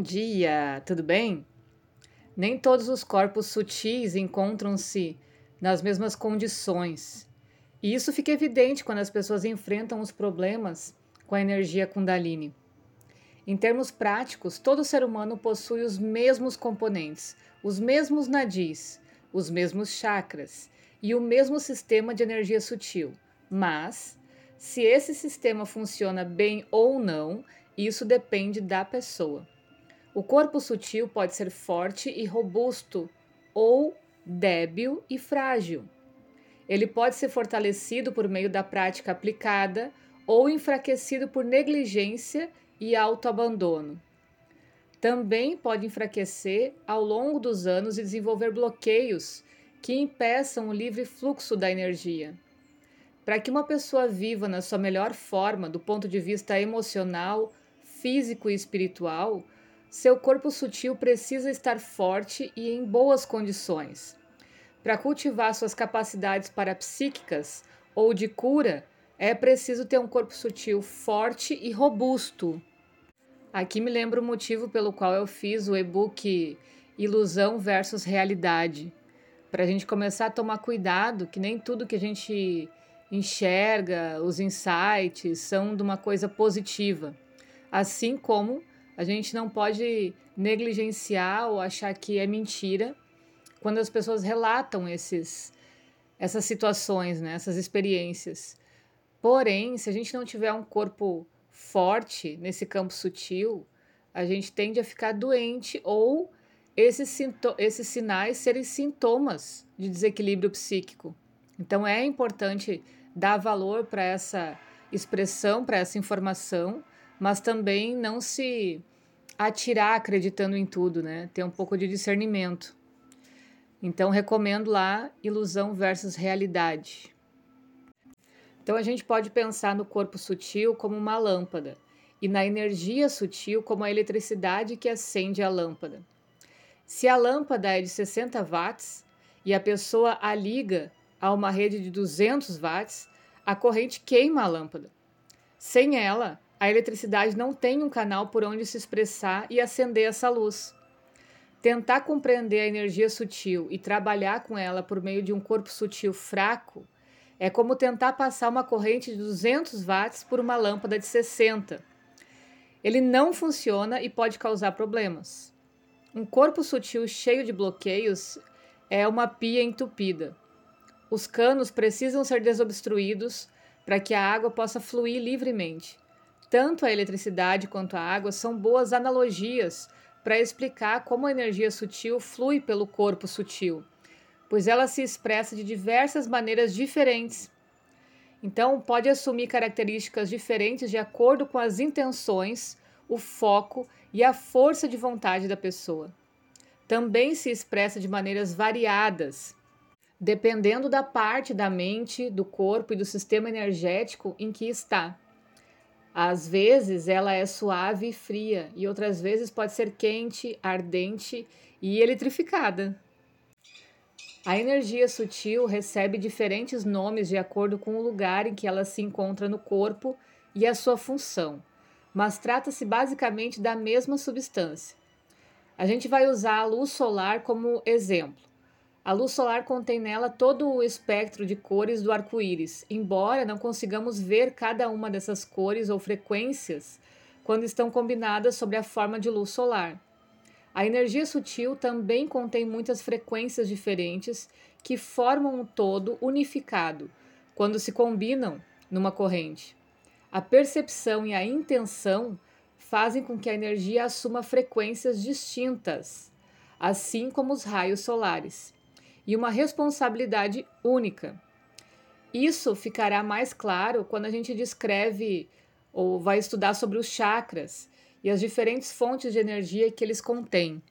Bom dia, tudo bem? Nem todos os corpos sutis encontram-se nas mesmas condições. E isso fica evidente quando as pessoas enfrentam os problemas com a energia Kundalini. Em termos práticos, todo ser humano possui os mesmos componentes, os mesmos nadis, os mesmos chakras e o mesmo sistema de energia sutil. Mas, se esse sistema funciona bem ou não, isso depende da pessoa. O corpo sutil pode ser forte e robusto ou débil e frágil. Ele pode ser fortalecido por meio da prática aplicada ou enfraquecido por negligência e autoabandono. Também pode enfraquecer ao longo dos anos e desenvolver bloqueios que impeçam o livre fluxo da energia. Para que uma pessoa viva na sua melhor forma, do ponto de vista emocional, físico e espiritual, seu corpo sutil precisa estar forte e em boas condições. Para cultivar suas capacidades parapsíquicas ou de cura, é preciso ter um corpo sutil forte e robusto. Aqui me lembra o motivo pelo qual eu fiz o e-book Ilusão versus Realidade. Para a gente começar a tomar cuidado que nem tudo que a gente enxerga, os insights, são de uma coisa positiva. Assim como a gente não pode negligenciar ou achar que é mentira quando as pessoas relatam esses, essas situações, né, essas experiências. Porém, se a gente não tiver um corpo forte nesse campo sutil, a gente tende a ficar doente ou esses, esses sinais serem sintomas de desequilíbrio psíquico. Então é importante dar valor para essa expressão, para essa informação, mas também não se atirar acreditando em tudo, né? Ter um pouco de discernimento. Então recomendo lá ilusão versus realidade. Então a gente pode pensar no corpo sutil como uma lâmpada e na energia sutil como a eletricidade que acende a lâmpada. Se a lâmpada é de 60 watts e a pessoa a liga a uma rede de 200 watts, a corrente queima a lâmpada. Sem ela, a eletricidade não tem um canal por onde se expressar e acender essa luz. Tentar compreender a energia sutil e trabalhar com ela por meio de um corpo sutil fraco é como tentar passar uma corrente de 200 watts por uma lâmpada de 60. Ele não funciona e pode causar problemas. Um corpo sutil cheio de bloqueios é uma pia entupida. Os canos precisam ser desobstruídos para que a água possa fluir livremente. Tanto a eletricidade quanto a água são boas analogias para explicar como a energia sutil flui pelo corpo sutil, pois ela se expressa de diversas maneiras diferentes. Então, pode assumir características diferentes de acordo com as intenções, o foco e a força de vontade da pessoa. Também se expressa de maneiras variadas, dependendo da parte da mente, do corpo e do sistema energético em que está. Às vezes ela é suave e fria, e outras vezes pode ser quente, ardente e eletrificada. A energia sutil recebe diferentes nomes de acordo com o lugar em que ela se encontra no corpo e a sua função, mas trata-se basicamente da mesma substância. A gente vai usar a luz solar como exemplo. A luz solar contém nela todo o espectro de cores do arco-íris, embora não consigamos ver cada uma dessas cores ou frequências quando estão combinadas sobre a forma de luz solar. A energia sutil também contém muitas frequências diferentes que formam um todo unificado quando se combinam numa corrente. A percepção e a intenção fazem com que a energia assuma frequências distintas, assim como os raios solares e uma responsabilidade única. Isso ficará mais claro quando a gente descreve ou vai estudar sobre os chakras e as diferentes fontes de energia que eles contêm.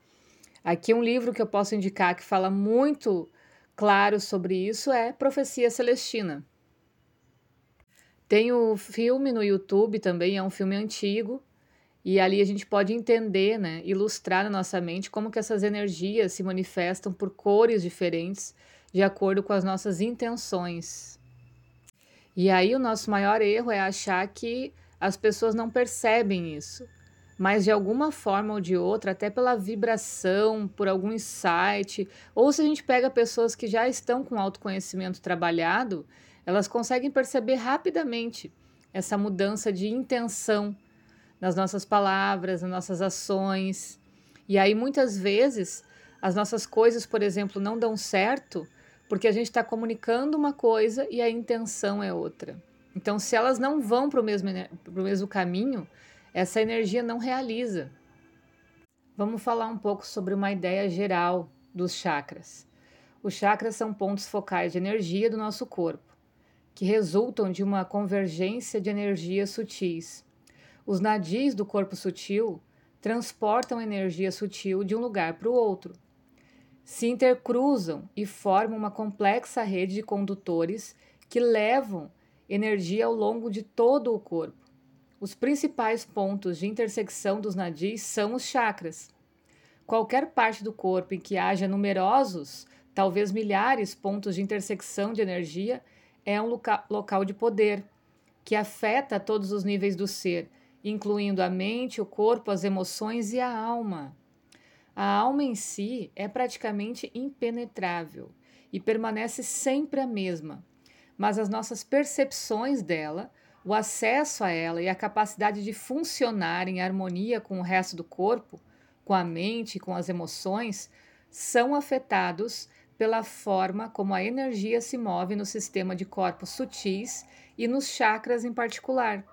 Aqui um livro que eu posso indicar que fala muito claro sobre isso é Profecia Celestina. Tem o filme no YouTube também, é um filme antigo, e ali a gente pode entender, né, ilustrar na nossa mente como que essas energias se manifestam por cores diferentes de acordo com as nossas intenções. E aí o nosso maior erro é achar que as pessoas não percebem isso. mas de alguma forma ou de outra, até pela vibração, por algum insight, ou se a gente pega pessoas que já estão com autoconhecimento trabalhado, elas conseguem perceber rapidamente essa mudança de intenção nas nossas palavras, nas nossas ações. E aí muitas vezes as nossas coisas, por exemplo, não dão certo porque a gente está comunicando uma coisa e a intenção é outra. Então, se elas não vão para o mesmo, mesmo caminho, essa energia não realiza. Vamos falar um pouco sobre uma ideia geral dos chakras. Os chakras são pontos focais de energia do nosso corpo, que resultam de uma convergência de energias sutis. Os nadis do corpo sutil transportam energia sutil de um lugar para o outro se intercruzam e formam uma complexa rede de condutores que levam energia ao longo de todo o corpo. Os principais pontos de intersecção dos nadis são os chakras. Qualquer parte do corpo em que haja numerosos, talvez milhares, pontos de intersecção de energia é um loca local de poder que afeta todos os níveis do ser, incluindo a mente, o corpo, as emoções e a alma. A alma em si é praticamente impenetrável e permanece sempre a mesma, mas as nossas percepções dela, o acesso a ela e a capacidade de funcionar em harmonia com o resto do corpo, com a mente, com as emoções, são afetados pela forma como a energia se move no sistema de corpos sutis e nos chakras em particular.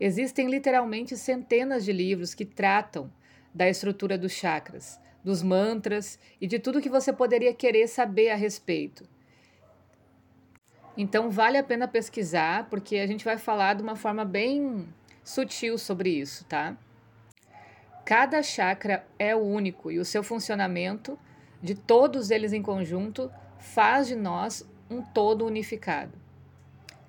Existem literalmente centenas de livros que tratam da estrutura dos chakras, dos mantras e de tudo que você poderia querer saber a respeito. Então vale a pena pesquisar, porque a gente vai falar de uma forma bem sutil sobre isso, tá? Cada chakra é único e o seu funcionamento, de todos eles em conjunto, faz de nós um todo unificado.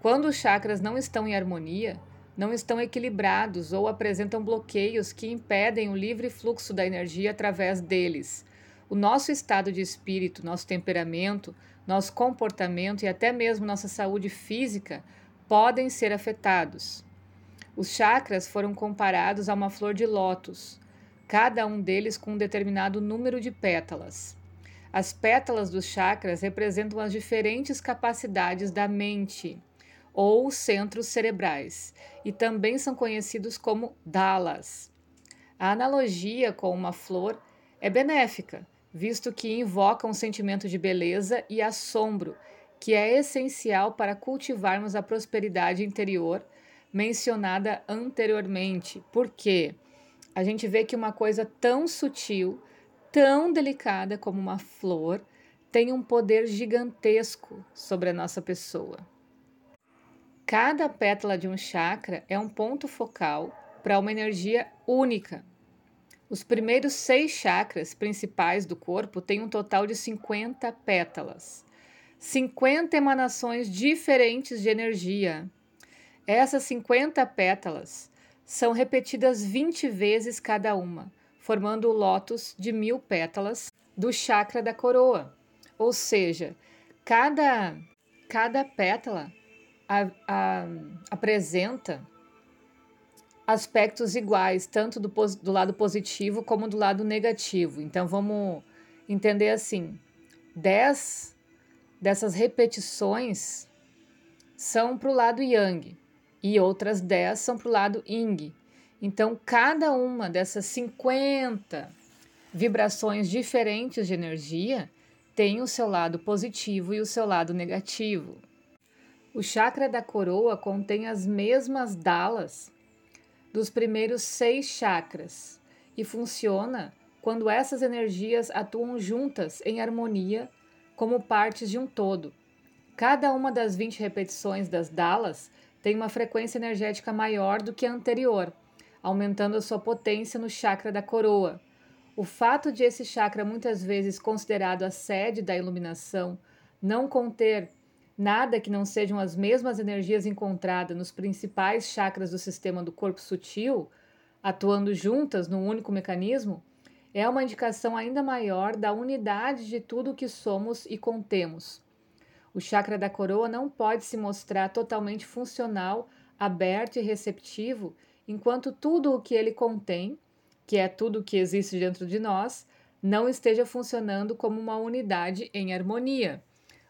Quando os chakras não estão em harmonia, não estão equilibrados ou apresentam bloqueios que impedem o livre fluxo da energia através deles. O nosso estado de espírito, nosso temperamento, nosso comportamento e até mesmo nossa saúde física podem ser afetados. Os chakras foram comparados a uma flor de lótus, cada um deles com um determinado número de pétalas. As pétalas dos chakras representam as diferentes capacidades da mente ou centros cerebrais, e também são conhecidos como dalas. A analogia com uma flor é benéfica, visto que invoca um sentimento de beleza e assombro, que é essencial para cultivarmos a prosperidade interior mencionada anteriormente. Porque a gente vê que uma coisa tão sutil, tão delicada como uma flor, tem um poder gigantesco sobre a nossa pessoa. Cada pétala de um chakra é um ponto focal para uma energia única. Os primeiros seis chakras principais do corpo têm um total de 50 pétalas, 50 emanações diferentes de energia. Essas 50 pétalas são repetidas 20 vezes cada uma, formando o lótus de mil pétalas do chakra da coroa. Ou seja, cada, cada pétala a, a, apresenta aspectos iguais, tanto do, do lado positivo como do lado negativo. Então vamos entender assim: 10 dessas repetições são para o lado yang e outras 10 são para o lado yin. Então, cada uma dessas 50 vibrações diferentes de energia tem o seu lado positivo e o seu lado negativo. O chakra da coroa contém as mesmas dalas dos primeiros seis chakras e funciona quando essas energias atuam juntas em harmonia como partes de um todo. Cada uma das 20 repetições das dalas tem uma frequência energética maior do que a anterior, aumentando a sua potência no chakra da coroa. O fato de esse chakra, muitas vezes considerado a sede da iluminação, não conter Nada que não sejam as mesmas energias encontradas nos principais chakras do sistema do corpo sutil, atuando juntas num único mecanismo, é uma indicação ainda maior da unidade de tudo o que somos e contemos. O chakra da coroa não pode se mostrar totalmente funcional, aberto e receptivo enquanto tudo o que ele contém, que é tudo o que existe dentro de nós, não esteja funcionando como uma unidade em harmonia.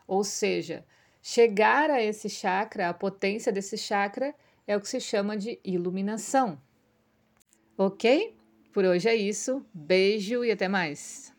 Ou seja, chegar a esse chakra, a potência desse chakra, é o que se chama de iluminação. Ok? Por hoje é isso. Beijo e até mais.